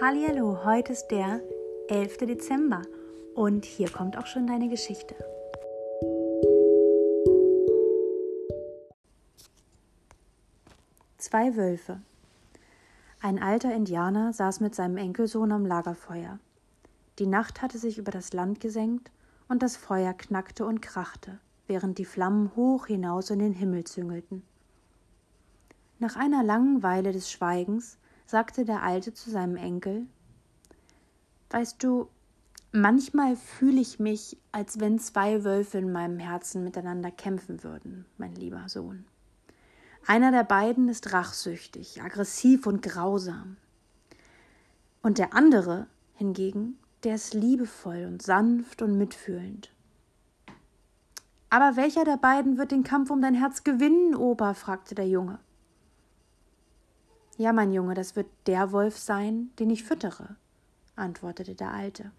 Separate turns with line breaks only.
Hallihallo, heute ist der 11. Dezember und hier kommt auch schon deine Geschichte. Zwei Wölfe. Ein alter Indianer saß mit seinem Enkelsohn am Lagerfeuer. Die Nacht hatte sich über das Land gesenkt und das Feuer knackte und krachte, während die Flammen hoch hinaus in den Himmel züngelten. Nach einer langen Weile des Schweigens sagte der Alte zu seinem Enkel Weißt du, manchmal fühle ich mich, als wenn zwei Wölfe in meinem Herzen miteinander kämpfen würden, mein lieber Sohn. Einer der beiden ist rachsüchtig, aggressiv und grausam. Und der andere hingegen, der ist liebevoll und sanft und mitfühlend. Aber welcher der beiden wird den Kampf um dein Herz gewinnen, Opa? fragte der Junge. Ja, mein Junge, das wird der Wolf sein, den ich füttere, antwortete der Alte.